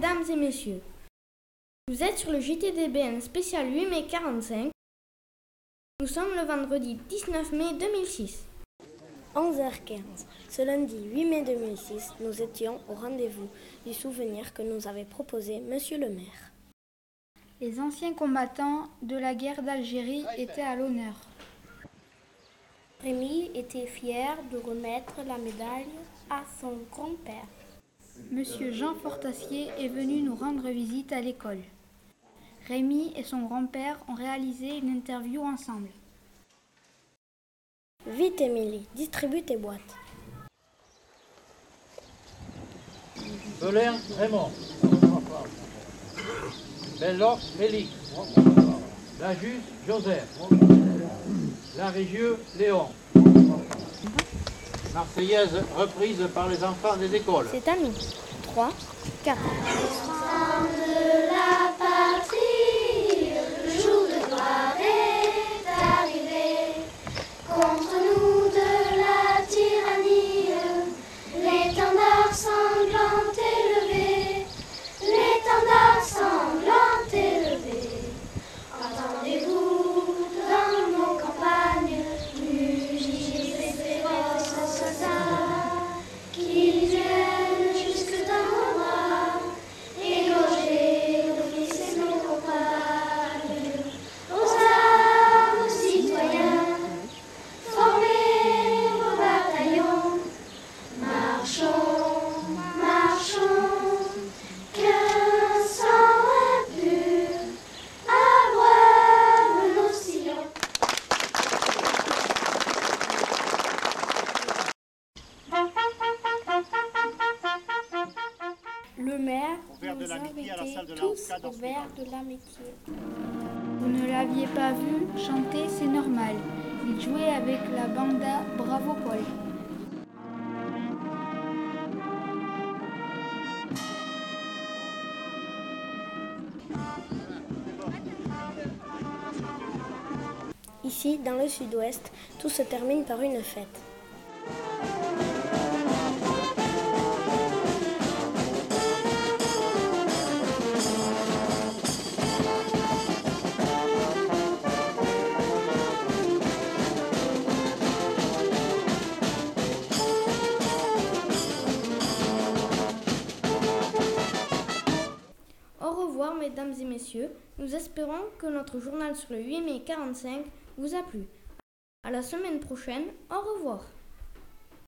Mesdames et messieurs. Vous êtes sur le JTDBN spécial 8 mai 45. Nous sommes le vendredi 19 mai 2006. 11h15. Ce lundi 8 mai 2006, nous étions au rendez-vous du souvenir que nous avait proposé Monsieur le maire. Les anciens combattants de la guerre d'Algérie étaient à l'honneur. Rémi était fier de remettre la médaille à son grand-père. Monsieur Jean Fortassier est venu nous rendre visite à l'école. Rémi et son grand-père ont réalisé une interview ensemble. Vite, Émilie, distribue tes boîtes. Belin, Raymond. Bellor, Félix. Lajus, Joseph. Larigieux, Léon. Marseillaise reprise par les enfants des écoles. C'est à nous. 3, 4. De l'amitié à la salle de verre moment. de l'amitié. Vous ne l'aviez pas vu chanter, c'est normal. Il jouait avec la banda Bravo Paul. Ici, dans le sud-ouest, tout se termine par une fête. Mesdames et messieurs. Nous espérons que notre journal sur le 8 mai 45 vous a plu. À la semaine prochaine. Au revoir.